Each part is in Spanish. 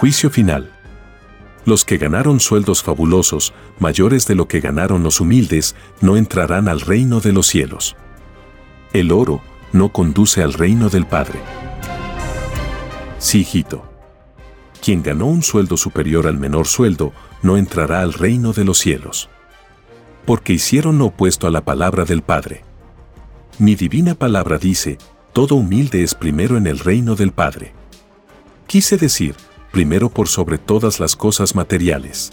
Juicio final. Los que ganaron sueldos fabulosos, mayores de lo que ganaron los humildes, no entrarán al reino de los cielos. El oro no conduce al reino del Padre. Sí, hijito. Quien ganó un sueldo superior al menor sueldo, no entrará al reino de los cielos. Porque hicieron lo opuesto a la palabra del Padre. Mi divina palabra dice, todo humilde es primero en el reino del Padre. Quise decir, primero por sobre todas las cosas materiales.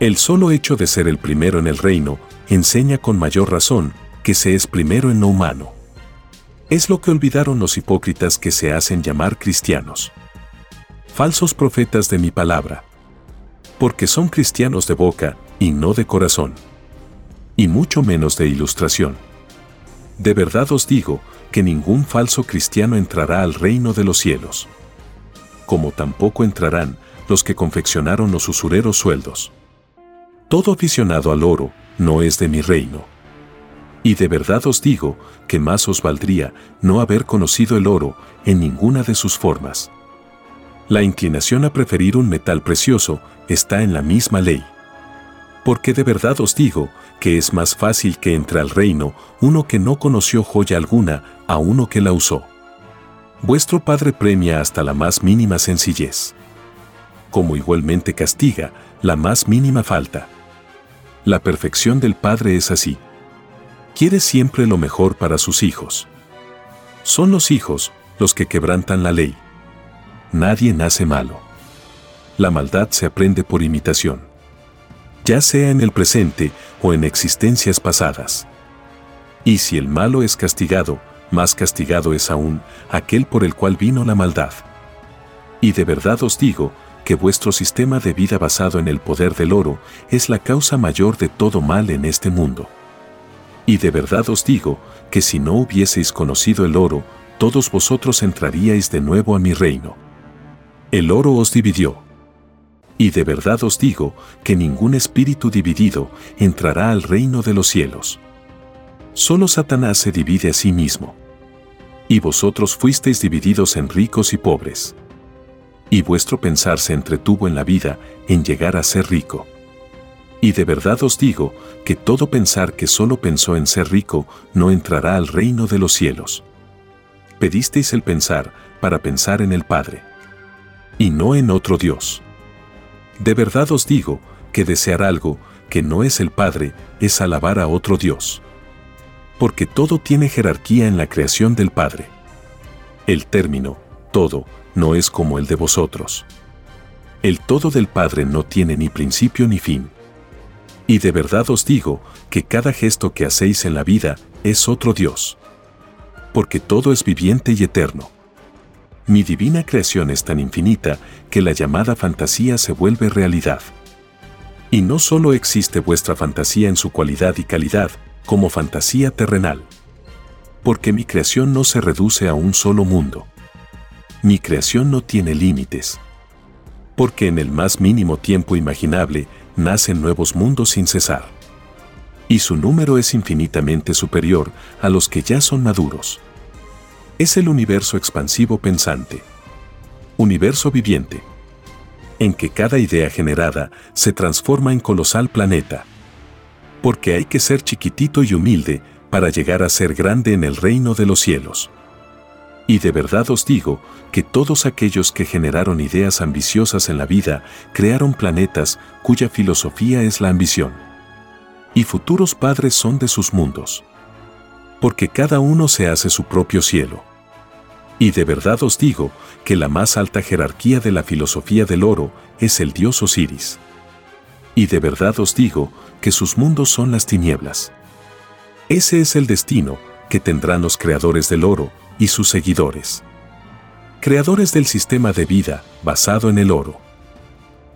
El solo hecho de ser el primero en el reino enseña con mayor razón que se es primero en lo humano. Es lo que olvidaron los hipócritas que se hacen llamar cristianos. Falsos profetas de mi palabra. Porque son cristianos de boca y no de corazón. Y mucho menos de ilustración. De verdad os digo que ningún falso cristiano entrará al reino de los cielos como tampoco entrarán los que confeccionaron los usureros sueldos. Todo aficionado al oro no es de mi reino. Y de verdad os digo que más os valdría no haber conocido el oro en ninguna de sus formas. La inclinación a preferir un metal precioso está en la misma ley. Porque de verdad os digo que es más fácil que entre al reino uno que no conoció joya alguna a uno que la usó. Vuestro Padre premia hasta la más mínima sencillez, como igualmente castiga la más mínima falta. La perfección del Padre es así. Quiere siempre lo mejor para sus hijos. Son los hijos los que quebrantan la ley. Nadie nace malo. La maldad se aprende por imitación, ya sea en el presente o en existencias pasadas. Y si el malo es castigado, más castigado es aún aquel por el cual vino la maldad. Y de verdad os digo, que vuestro sistema de vida basado en el poder del oro es la causa mayor de todo mal en este mundo. Y de verdad os digo, que si no hubieseis conocido el oro, todos vosotros entraríais de nuevo a mi reino. El oro os dividió. Y de verdad os digo, que ningún espíritu dividido entrará al reino de los cielos. Solo Satanás se divide a sí mismo y vosotros fuisteis divididos en ricos y pobres. Y vuestro pensar se entretuvo en la vida en llegar a ser rico. Y de verdad os digo que todo pensar que solo pensó en ser rico no entrará al reino de los cielos. Pedisteis el pensar para pensar en el Padre. Y no en otro Dios. De verdad os digo que desear algo que no es el Padre es alabar a otro Dios porque todo tiene jerarquía en la creación del Padre. El término, todo, no es como el de vosotros. El todo del Padre no tiene ni principio ni fin. Y de verdad os digo que cada gesto que hacéis en la vida es otro Dios. Porque todo es viviente y eterno. Mi divina creación es tan infinita que la llamada fantasía se vuelve realidad. Y no solo existe vuestra fantasía en su cualidad y calidad, como fantasía terrenal. Porque mi creación no se reduce a un solo mundo. Mi creación no tiene límites. Porque en el más mínimo tiempo imaginable nacen nuevos mundos sin cesar. Y su número es infinitamente superior a los que ya son maduros. Es el universo expansivo pensante. Universo viviente. En que cada idea generada se transforma en colosal planeta porque hay que ser chiquitito y humilde para llegar a ser grande en el reino de los cielos. Y de verdad os digo que todos aquellos que generaron ideas ambiciosas en la vida crearon planetas cuya filosofía es la ambición. Y futuros padres son de sus mundos. Porque cada uno se hace su propio cielo. Y de verdad os digo que la más alta jerarquía de la filosofía del oro es el dios Osiris. Y de verdad os digo que sus mundos son las tinieblas. Ese es el destino que tendrán los creadores del oro y sus seguidores. Creadores del sistema de vida basado en el oro.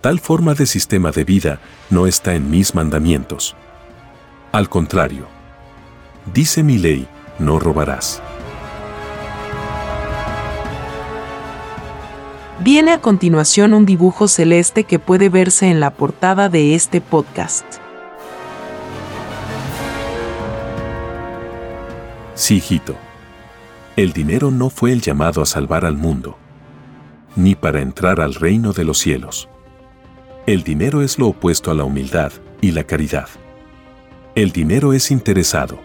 Tal forma de sistema de vida no está en mis mandamientos. Al contrario, dice mi ley, no robarás. Viene a continuación un dibujo celeste que puede verse en la portada de este podcast. Sí, hijito. El dinero no fue el llamado a salvar al mundo, ni para entrar al reino de los cielos. El dinero es lo opuesto a la humildad y la caridad. El dinero es interesado.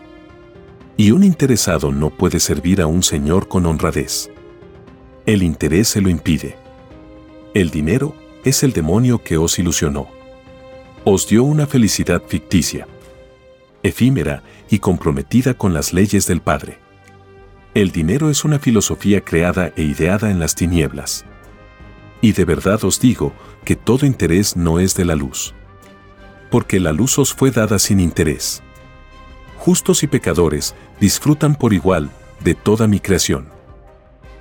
Y un interesado no puede servir a un señor con honradez. El interés se lo impide. El dinero es el demonio que os ilusionó. Os dio una felicidad ficticia, efímera y comprometida con las leyes del Padre. El dinero es una filosofía creada e ideada en las tinieblas. Y de verdad os digo que todo interés no es de la luz. Porque la luz os fue dada sin interés. Justos y pecadores disfrutan por igual de toda mi creación.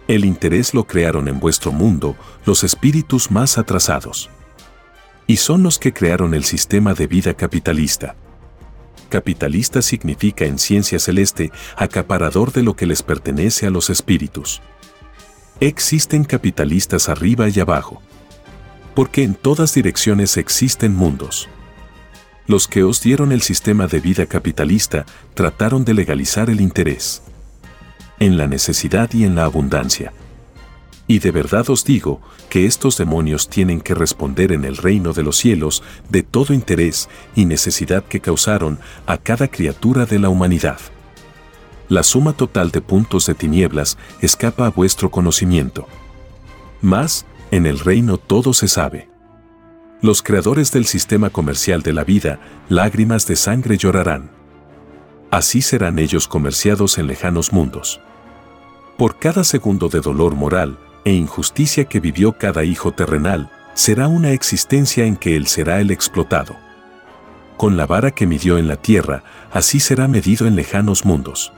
El interés lo crearon en vuestro mundo los espíritus más atrasados. Y son los que crearon el sistema de vida capitalista. Capitalista significa en ciencia celeste acaparador de lo que les pertenece a los espíritus. Existen capitalistas arriba y abajo. Porque en todas direcciones existen mundos. Los que os dieron el sistema de vida capitalista trataron de legalizar el interés en la necesidad y en la abundancia. Y de verdad os digo que estos demonios tienen que responder en el reino de los cielos de todo interés y necesidad que causaron a cada criatura de la humanidad. La suma total de puntos de tinieblas escapa a vuestro conocimiento. Mas, en el reino todo se sabe. Los creadores del sistema comercial de la vida, lágrimas de sangre llorarán. Así serán ellos comerciados en lejanos mundos. Por cada segundo de dolor moral e injusticia que vivió cada hijo terrenal, será una existencia en que él será el explotado. Con la vara que midió en la tierra, así será medido en lejanos mundos.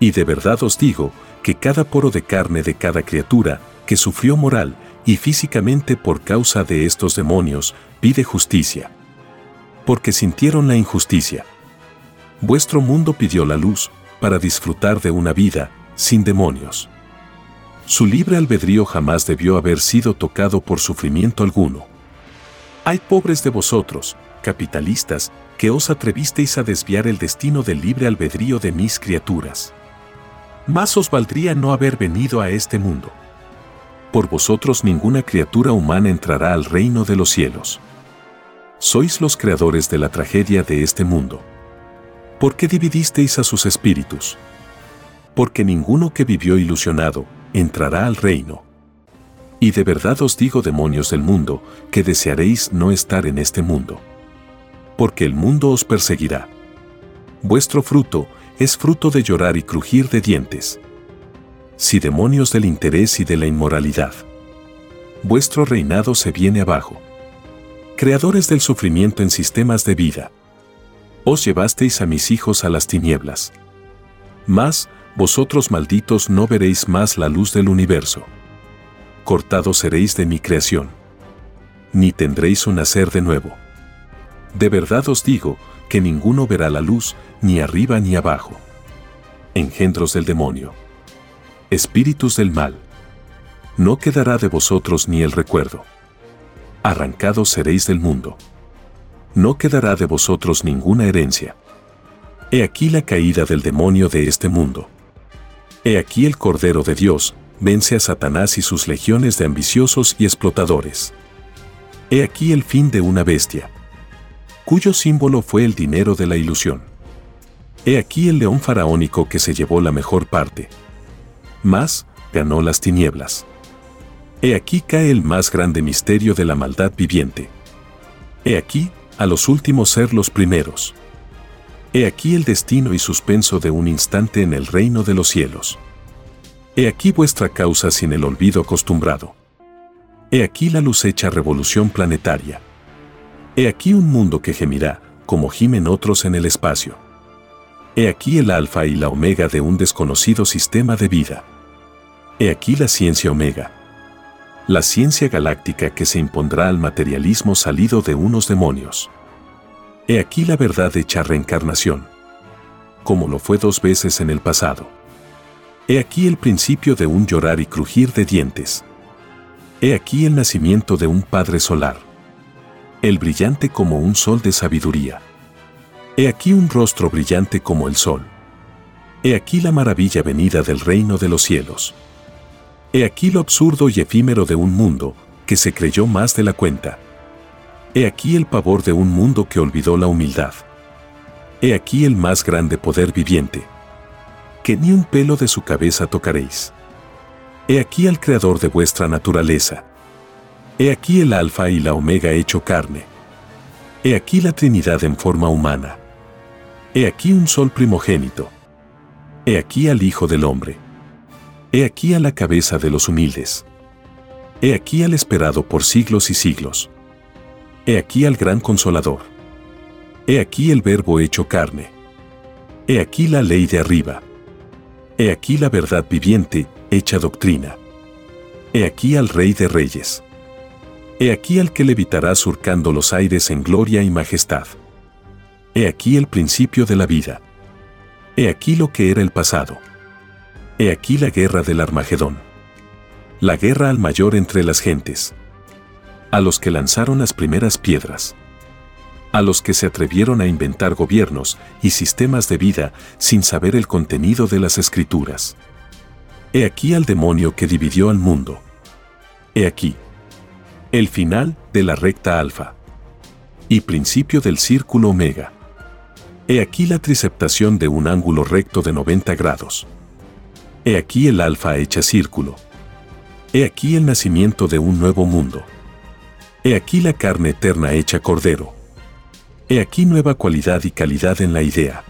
Y de verdad os digo que cada poro de carne de cada criatura que sufrió moral y físicamente por causa de estos demonios, pide justicia. Porque sintieron la injusticia. Vuestro mundo pidió la luz para disfrutar de una vida sin demonios. Su libre albedrío jamás debió haber sido tocado por sufrimiento alguno. Hay pobres de vosotros, capitalistas, que os atrevisteis a desviar el destino del libre albedrío de mis criaturas. Más os valdría no haber venido a este mundo. Por vosotros ninguna criatura humana entrará al reino de los cielos. Sois los creadores de la tragedia de este mundo. ¿Por qué dividisteis a sus espíritus? porque ninguno que vivió ilusionado entrará al reino. Y de verdad os digo, demonios del mundo, que desearéis no estar en este mundo. Porque el mundo os perseguirá. Vuestro fruto es fruto de llorar y crujir de dientes. Si demonios del interés y de la inmoralidad. Vuestro reinado se viene abajo. Creadores del sufrimiento en sistemas de vida. Os llevasteis a mis hijos a las tinieblas. Mas, vosotros malditos no veréis más la luz del universo. Cortados seréis de mi creación. Ni tendréis un nacer de nuevo. De verdad os digo que ninguno verá la luz, ni arriba ni abajo. Engendros del demonio. Espíritus del mal. No quedará de vosotros ni el recuerdo. Arrancados seréis del mundo. No quedará de vosotros ninguna herencia. He aquí la caída del demonio de este mundo. He aquí el Cordero de Dios, vence a Satanás y sus legiones de ambiciosos y explotadores. He aquí el fin de una bestia, cuyo símbolo fue el dinero de la ilusión. He aquí el león faraónico que se llevó la mejor parte. Más, ganó las tinieblas. He aquí cae el más grande misterio de la maldad viviente. He aquí, a los últimos ser los primeros. He aquí el destino y suspenso de un instante en el reino de los cielos. He aquí vuestra causa sin el olvido acostumbrado. He aquí la luz hecha revolución planetaria. He aquí un mundo que gemirá, como gimen otros en el espacio. He aquí el alfa y la omega de un desconocido sistema de vida. He aquí la ciencia omega. La ciencia galáctica que se impondrá al materialismo salido de unos demonios. He aquí la verdad hecha reencarnación. Como lo fue dos veces en el pasado. He aquí el principio de un llorar y crujir de dientes. He aquí el nacimiento de un Padre solar. El brillante como un sol de sabiduría. He aquí un rostro brillante como el sol. He aquí la maravilla venida del reino de los cielos. He aquí lo absurdo y efímero de un mundo que se creyó más de la cuenta. He aquí el pavor de un mundo que olvidó la humildad. He aquí el más grande poder viviente. Que ni un pelo de su cabeza tocaréis. He aquí al Creador de vuestra naturaleza. He aquí el Alfa y la Omega hecho carne. He aquí la Trinidad en forma humana. He aquí un sol primogénito. He aquí al Hijo del Hombre. He aquí a la cabeza de los humildes. He aquí al esperado por siglos y siglos. He aquí al gran consolador. He aquí el verbo hecho carne. He aquí la ley de arriba. He aquí la verdad viviente, hecha doctrina. He aquí al Rey de Reyes. He aquí al que levitará surcando los aires en gloria y majestad. He aquí el principio de la vida. He aquí lo que era el pasado. He aquí la guerra del Armagedón. La guerra al mayor entre las gentes. A los que lanzaron las primeras piedras. A los que se atrevieron a inventar gobiernos y sistemas de vida sin saber el contenido de las escrituras. He aquí al demonio que dividió al mundo. He aquí. El final de la recta alfa. Y principio del círculo omega. He aquí la triceptación de un ángulo recto de 90 grados. He aquí el alfa hecha círculo. He aquí el nacimiento de un nuevo mundo. He aquí la carne eterna hecha cordero. He aquí nueva cualidad y calidad en la idea.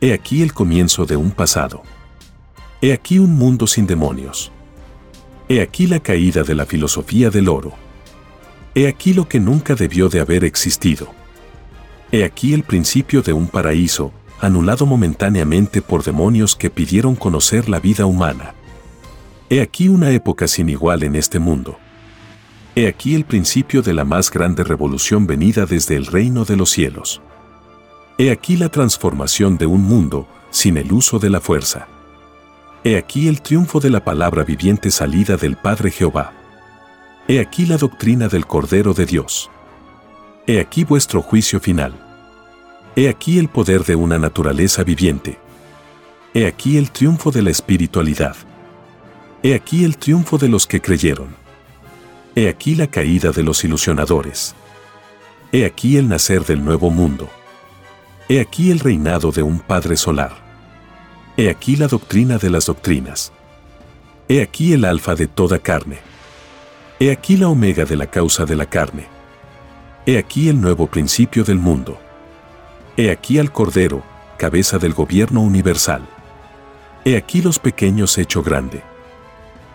He aquí el comienzo de un pasado. He aquí un mundo sin demonios. He aquí la caída de la filosofía del oro. He aquí lo que nunca debió de haber existido. He aquí el principio de un paraíso, anulado momentáneamente por demonios que pidieron conocer la vida humana. He aquí una época sin igual en este mundo. He aquí el principio de la más grande revolución venida desde el reino de los cielos. He aquí la transformación de un mundo sin el uso de la fuerza. He aquí el triunfo de la palabra viviente salida del Padre Jehová. He aquí la doctrina del Cordero de Dios. He aquí vuestro juicio final. He aquí el poder de una naturaleza viviente. He aquí el triunfo de la espiritualidad. He aquí el triunfo de los que creyeron. He aquí la caída de los ilusionadores. He aquí el nacer del nuevo mundo. He aquí el reinado de un Padre solar. He aquí la doctrina de las doctrinas. He aquí el alfa de toda carne. He aquí la omega de la causa de la carne He aquí el nuevo principio del mundo. He aquí al Cordero, cabeza del gobierno universal. He aquí los pequeños hecho grande.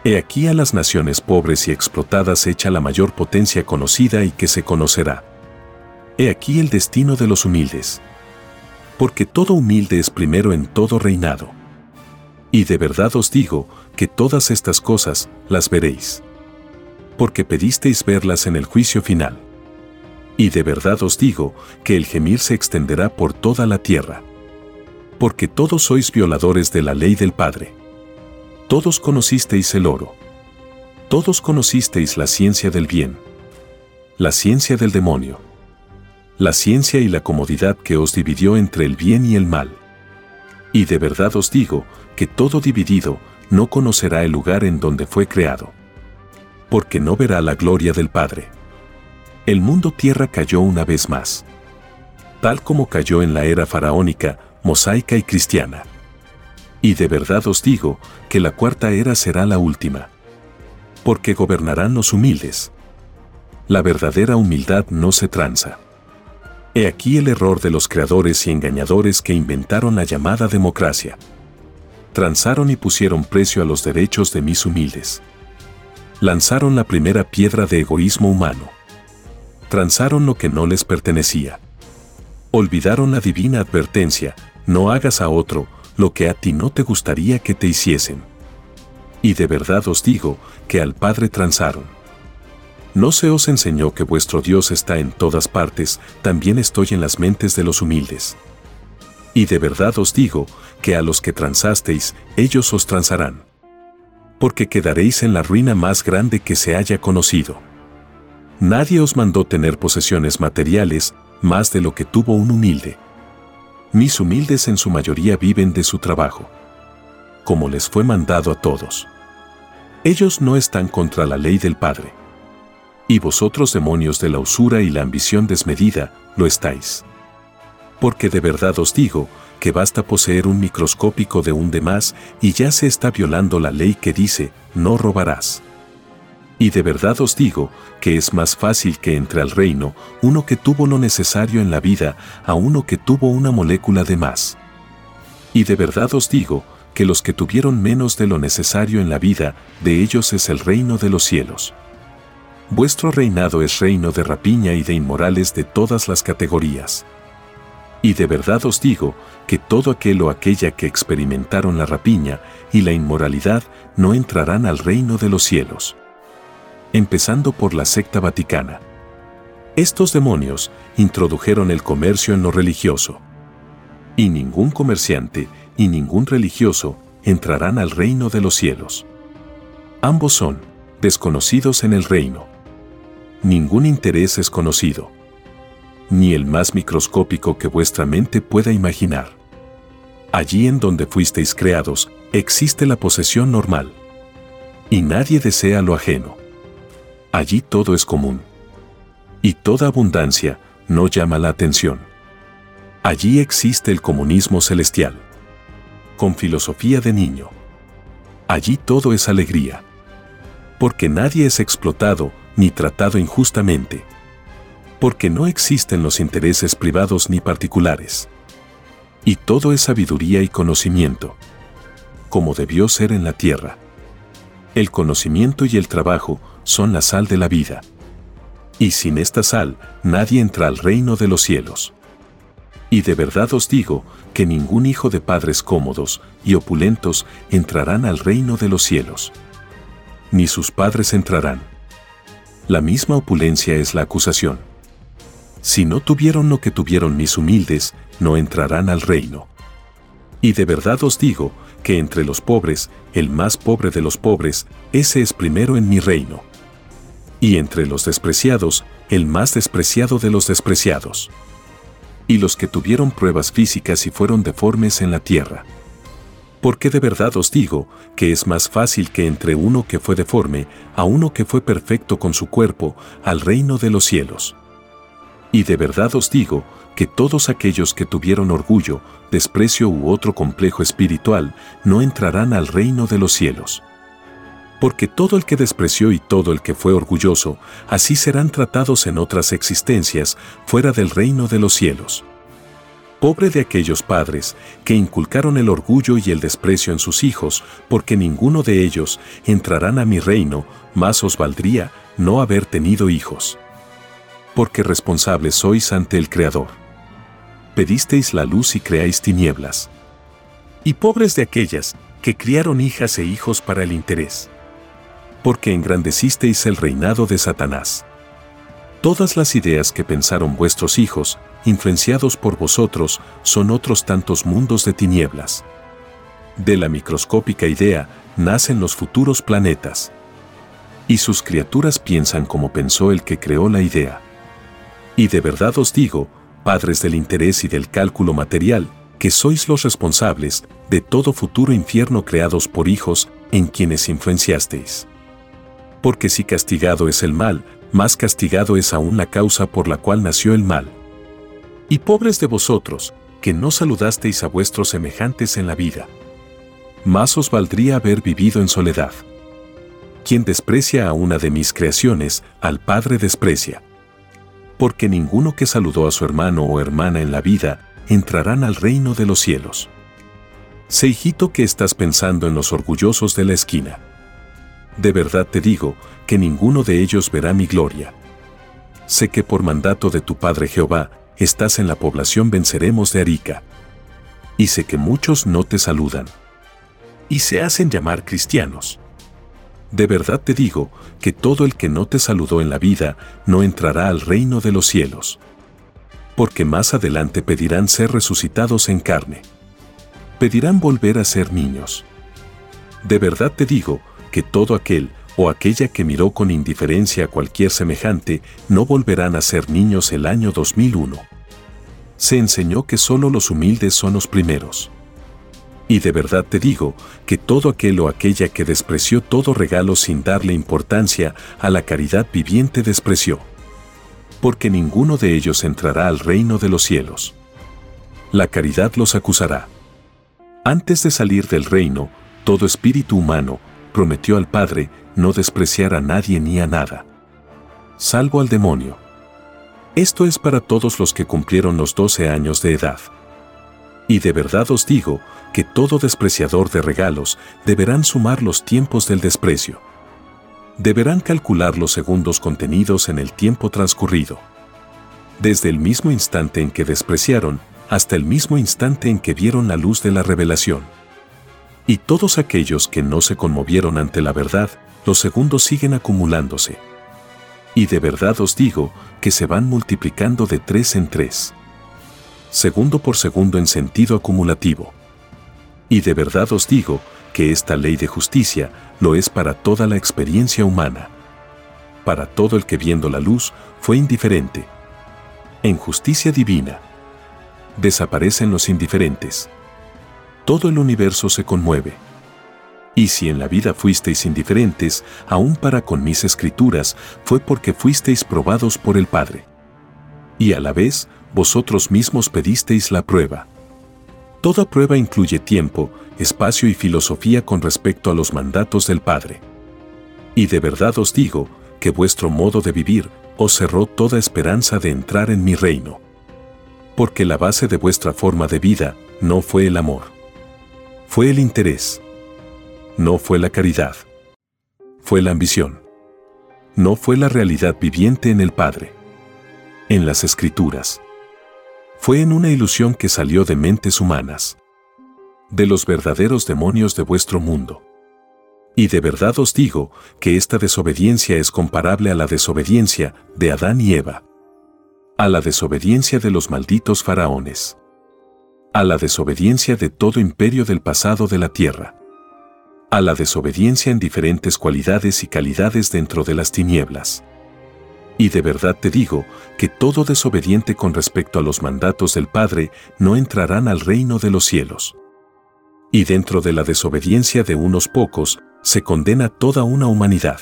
He aquí a las naciones pobres y explotadas hecha la mayor potencia conocida y que se conocerá. He aquí el destino de los humildes. Porque todo humilde es primero en todo reinado. Y de verdad os digo que todas estas cosas las veréis. Porque pedisteis verlas en el juicio final. Y de verdad os digo que el gemir se extenderá por toda la tierra. Porque todos sois violadores de la ley del Padre. Todos conocisteis el oro. Todos conocisteis la ciencia del bien. La ciencia del demonio. La ciencia y la comodidad que os dividió entre el bien y el mal. Y de verdad os digo que todo dividido no conocerá el lugar en donde fue creado. Porque no verá la gloria del Padre el mundo tierra cayó una vez más. Tal como cayó en la era faraónica, mosaica y cristiana. Y de verdad os digo que la cuarta era será la última. Porque gobernarán los humildes. La verdadera humildad no se tranza. He aquí el error de los creadores y engañadores que inventaron la llamada democracia. Transaron y pusieron precio a los derechos de mis humildes. Lanzaron la primera piedra de egoísmo humano transaron lo que no les pertenecía. Olvidaron la divina advertencia no hagas a otro lo que a ti no te gustaría que te hiciesen. Y de verdad os digo que al Padre transaron. ¿No se os enseñó que vuestro Dios está en todas partes, también estoy en las mentes de los humildes? Y de verdad os digo que a los que transasteis, ellos os transarán. Porque quedaréis en la ruina más grande que se haya conocido. Nadie os mandó tener posesiones materiales más de lo que tuvo un humilde. Mis humildes en su mayoría viven de su trabajo. Como les fue mandado a todos. Ellos no están contra la ley del Padre. Y vosotros demonios de la usura y la ambición desmedida, lo estáis. Porque de verdad os digo, que basta poseer un microscópico de un demás y ya se está violando la ley que dice, no robarás. Y de verdad os digo que es más fácil que entre al reino uno que tuvo lo necesario en la vida a uno que tuvo una molécula de más. Y de verdad os digo que los que tuvieron menos de lo necesario en la vida, de ellos es el reino de los cielos. Vuestro reinado es reino de rapiña y de inmorales de todas las categorías. Y de verdad os digo que todo aquel o aquella que experimentaron la rapiña y la inmoralidad no entrarán al reino de los cielos. Empezando por la secta vaticana. Estos demonios introdujeron el comercio en lo religioso. Y ningún comerciante y ningún religioso entrarán al reino de los cielos. Ambos son desconocidos en el reino. Ningún interés es conocido ni el más microscópico que vuestra mente pueda imaginar. Allí en donde fuisteis creados, existe la posesión normal. Y nadie desea lo ajeno. Allí todo es común. Y toda abundancia no llama la atención. Allí existe el comunismo celestial. Con filosofía de niño. Allí todo es alegría. Porque nadie es explotado ni tratado injustamente porque no existen los intereses privados ni particulares. Y todo es sabiduría y conocimiento, como debió ser en la tierra. El conocimiento y el trabajo son la sal de la vida. Y sin esta sal, nadie entra al reino de los cielos. Y de verdad os digo que ningún hijo de padres cómodos y opulentos entrarán al reino de los cielos. Ni sus padres entrarán. La misma opulencia es la acusación. Si no tuvieron lo que tuvieron mis humildes, no entrarán al reino. Y de verdad os digo, que entre los pobres, el más pobre de los pobres, ese es primero en mi reino. Y entre los despreciados, el más despreciado de los despreciados. Y los que tuvieron pruebas físicas y fueron deformes en la tierra. Porque de verdad os digo, que es más fácil que entre uno que fue deforme, a uno que fue perfecto con su cuerpo, al reino de los cielos. Y de verdad os digo que todos aquellos que tuvieron orgullo, desprecio u otro complejo espiritual no entrarán al reino de los cielos. Porque todo el que despreció y todo el que fue orgulloso, así serán tratados en otras existencias fuera del reino de los cielos. Pobre de aquellos padres que inculcaron el orgullo y el desprecio en sus hijos, porque ninguno de ellos entrarán a mi reino, más os valdría no haber tenido hijos porque responsables sois ante el Creador. Pedisteis la luz y creáis tinieblas. Y pobres de aquellas que criaron hijas e hijos para el interés. Porque engrandecisteis el reinado de Satanás. Todas las ideas que pensaron vuestros hijos, influenciados por vosotros, son otros tantos mundos de tinieblas. De la microscópica idea nacen los futuros planetas. Y sus criaturas piensan como pensó el que creó la idea. Y de verdad os digo, padres del interés y del cálculo material, que sois los responsables de todo futuro infierno creados por hijos en quienes influenciasteis. Porque si castigado es el mal, más castigado es aún la causa por la cual nació el mal. Y pobres de vosotros, que no saludasteis a vuestros semejantes en la vida. Más os valdría haber vivido en soledad. Quien desprecia a una de mis creaciones, al Padre desprecia porque ninguno que saludó a su hermano o hermana en la vida entrarán al reino de los cielos. Sé hijito que estás pensando en los orgullosos de la esquina. De verdad te digo que ninguno de ellos verá mi gloria. Sé que por mandato de tu Padre Jehová, estás en la población venceremos de Arica. y sé que muchos no te saludan. Y se hacen llamar cristianos. De verdad te digo que todo el que no te saludó en la vida no entrará al reino de los cielos. Porque más adelante pedirán ser resucitados en carne. Pedirán volver a ser niños. De verdad te digo que todo aquel o aquella que miró con indiferencia a cualquier semejante no volverán a ser niños el año 2001. Se enseñó que solo los humildes son los primeros. Y de verdad te digo que todo aquel o aquella que despreció todo regalo sin darle importancia a la caridad viviente despreció. Porque ninguno de ellos entrará al reino de los cielos. La caridad los acusará. Antes de salir del reino, todo espíritu humano prometió al Padre no despreciar a nadie ni a nada. Salvo al demonio. Esto es para todos los que cumplieron los 12 años de edad. Y de verdad os digo que todo despreciador de regalos deberán sumar los tiempos del desprecio. Deberán calcular los segundos contenidos en el tiempo transcurrido. Desde el mismo instante en que despreciaron hasta el mismo instante en que vieron la luz de la revelación. Y todos aquellos que no se conmovieron ante la verdad, los segundos siguen acumulándose. Y de verdad os digo que se van multiplicando de tres en tres segundo por segundo en sentido acumulativo. Y de verdad os digo que esta ley de justicia lo es para toda la experiencia humana. Para todo el que viendo la luz fue indiferente. En justicia divina, desaparecen los indiferentes. Todo el universo se conmueve. Y si en la vida fuisteis indiferentes, aún para con mis escrituras, fue porque fuisteis probados por el Padre. Y a la vez, vosotros mismos pedisteis la prueba. Toda prueba incluye tiempo, espacio y filosofía con respecto a los mandatos del Padre. Y de verdad os digo que vuestro modo de vivir os cerró toda esperanza de entrar en mi reino. Porque la base de vuestra forma de vida no fue el amor. Fue el interés. No fue la caridad. Fue la ambición. No fue la realidad viviente en el Padre. En las Escrituras fue en una ilusión que salió de mentes humanas, de los verdaderos demonios de vuestro mundo. Y de verdad os digo que esta desobediencia es comparable a la desobediencia de Adán y Eva, a la desobediencia de los malditos faraones, a la desobediencia de todo imperio del pasado de la tierra, a la desobediencia en diferentes cualidades y calidades dentro de las tinieblas y de verdad te digo que todo desobediente con respecto a los mandatos del Padre no entrarán al reino de los cielos. Y dentro de la desobediencia de unos pocos se condena toda una humanidad.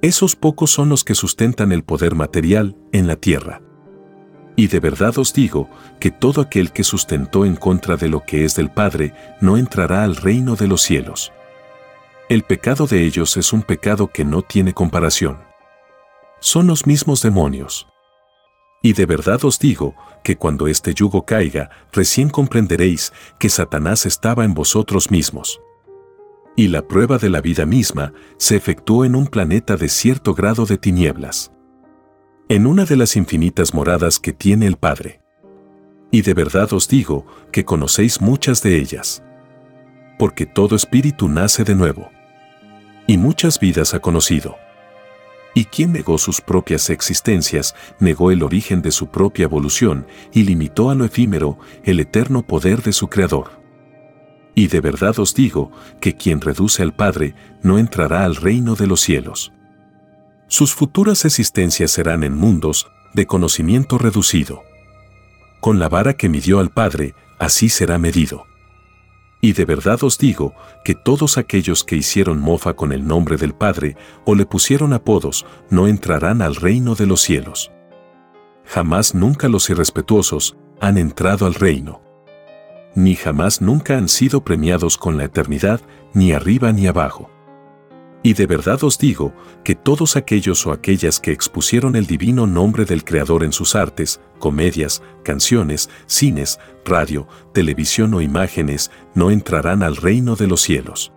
Esos pocos son los que sustentan el poder material en la tierra. Y de verdad os digo que todo aquel que sustentó en contra de lo que es del Padre no entrará al reino de los cielos. El pecado de ellos es un pecado que no tiene comparación son los mismos demonios. Y de verdad os digo que cuando este yugo caiga, recién comprenderéis que Satanás estaba en vosotros mismos. Y la prueba de la vida misma se efectuó en un planeta de cierto grado de tinieblas. En una de las infinitas moradas que tiene el Padre. Y de verdad os digo que conocéis muchas de ellas. Porque todo espíritu nace de nuevo. Y muchas vidas ha conocido. Y quien negó sus propias existencias, negó el origen de su propia evolución y limitó a lo efímero el eterno poder de su Creador. Y de verdad os digo que quien reduce al Padre no entrará al reino de los cielos. Sus futuras existencias serán en mundos de conocimiento reducido. Con la vara que midió al Padre, así será medido. Y de verdad os digo que todos aquellos que hicieron mofa con el nombre del Padre o le pusieron apodos no entrarán al reino de los cielos. Jamás nunca los irrespetuosos han entrado al reino. Ni jamás nunca han sido premiados con la eternidad, ni arriba ni abajo. Y de verdad os digo que todos aquellos o aquellas que expusieron el divino nombre del Creador en sus artes, comedias, canciones, cines, radio, televisión o imágenes, no entrarán al reino de los cielos.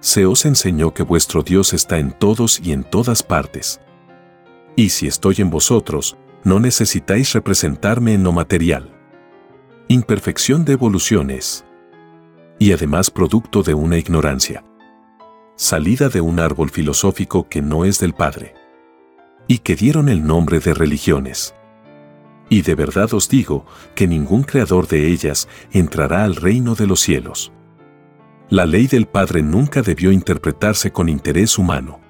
Se os enseñó que vuestro Dios está en todos y en todas partes. Y si estoy en vosotros, no necesitáis representarme en lo material. imperfección de evoluciones y además producto de una ignorancia, salida de un árbol filosófico que no es del Padre, y que dieron el nombre de religiones. Y de verdad os digo que ningún creador de ellas entrará al reino de los cielos. La ley del Padre nunca debió interpretarse con interés humano.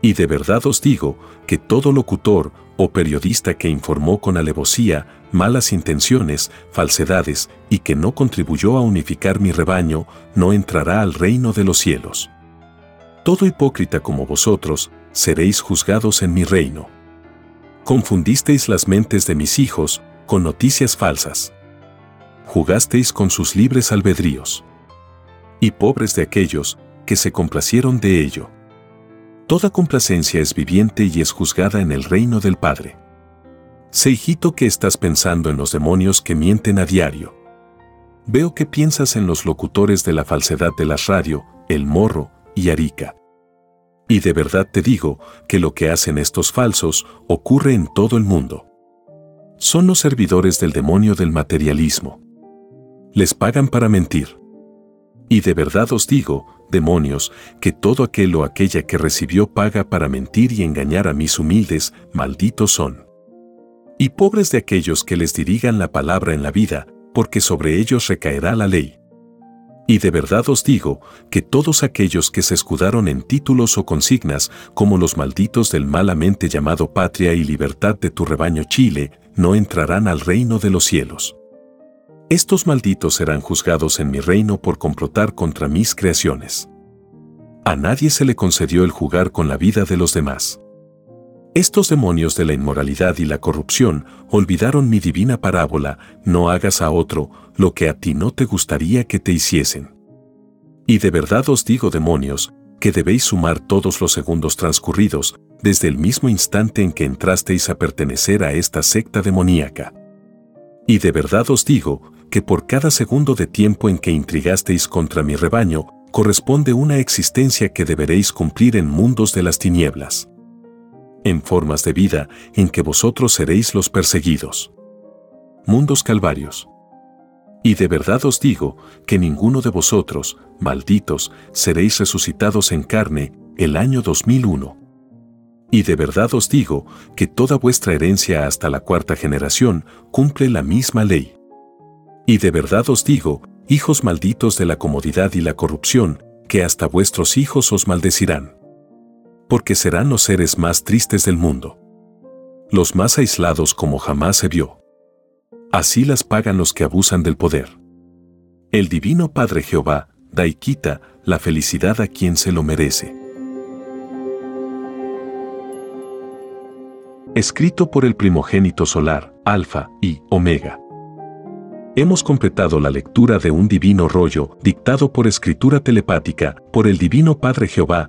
Y de verdad os digo que todo locutor o periodista que informó con alevosía, malas intenciones, falsedades y que no contribuyó a unificar mi rebaño, no entrará al reino de los cielos. Todo hipócrita como vosotros, seréis juzgados en mi reino. Confundisteis las mentes de mis hijos con noticias falsas. Jugasteis con sus libres albedríos. Y pobres de aquellos que se complacieron de ello. Toda complacencia es viviente y es juzgada en el reino del Padre. Sé hijito que estás pensando en los demonios que mienten a diario. Veo que piensas en los locutores de la falsedad de la radio, el morro y Arica. Y de verdad te digo que lo que hacen estos falsos ocurre en todo el mundo. Son los servidores del demonio del materialismo. Les pagan para mentir. Y de verdad os digo, demonios, que todo aquel o aquella que recibió paga para mentir y engañar a mis humildes, malditos son. Y pobres de aquellos que les dirigan la palabra en la vida, porque sobre ellos recaerá la ley. Y de verdad os digo que todos aquellos que se escudaron en títulos o consignas, como los malditos del malamente llamado patria y libertad de tu rebaño Chile, no entrarán al reino de los cielos. Estos malditos serán juzgados en mi reino por complotar contra mis creaciones. A nadie se le concedió el jugar con la vida de los demás. Estos demonios de la inmoralidad y la corrupción olvidaron mi divina parábola, no hagas a otro lo que a ti no te gustaría que te hiciesen. Y de verdad os digo, demonios, que debéis sumar todos los segundos transcurridos desde el mismo instante en que entrasteis a pertenecer a esta secta demoníaca. Y de verdad os digo que por cada segundo de tiempo en que intrigasteis contra mi rebaño, corresponde una existencia que deberéis cumplir en mundos de las tinieblas en formas de vida en que vosotros seréis los perseguidos. Mundos calvarios. Y de verdad os digo que ninguno de vosotros, malditos, seréis resucitados en carne el año 2001. Y de verdad os digo que toda vuestra herencia hasta la cuarta generación cumple la misma ley. Y de verdad os digo, hijos malditos de la comodidad y la corrupción, que hasta vuestros hijos os maldecirán porque serán los seres más tristes del mundo. Los más aislados como jamás se vio. Así las pagan los que abusan del poder. El Divino Padre Jehová da y quita la felicidad a quien se lo merece. Escrito por el primogénito solar, Alfa y Omega. Hemos completado la lectura de un divino rollo dictado por escritura telepática por el Divino Padre Jehová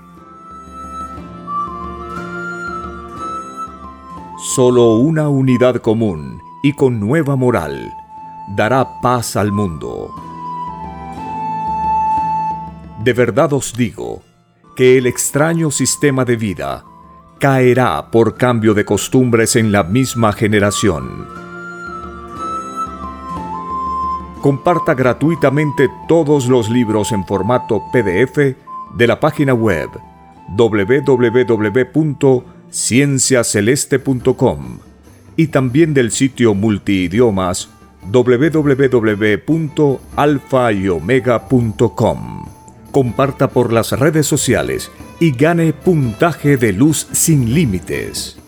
Solo una unidad común y con nueva moral dará paz al mundo. De verdad os digo que el extraño sistema de vida caerá por cambio de costumbres en la misma generación. Comparta gratuitamente todos los libros en formato PDF de la página web www cienciaceleste.com y también del sitio multiidiomas www.alfayomega.com. Comparta por las redes sociales y gane puntaje de luz sin límites.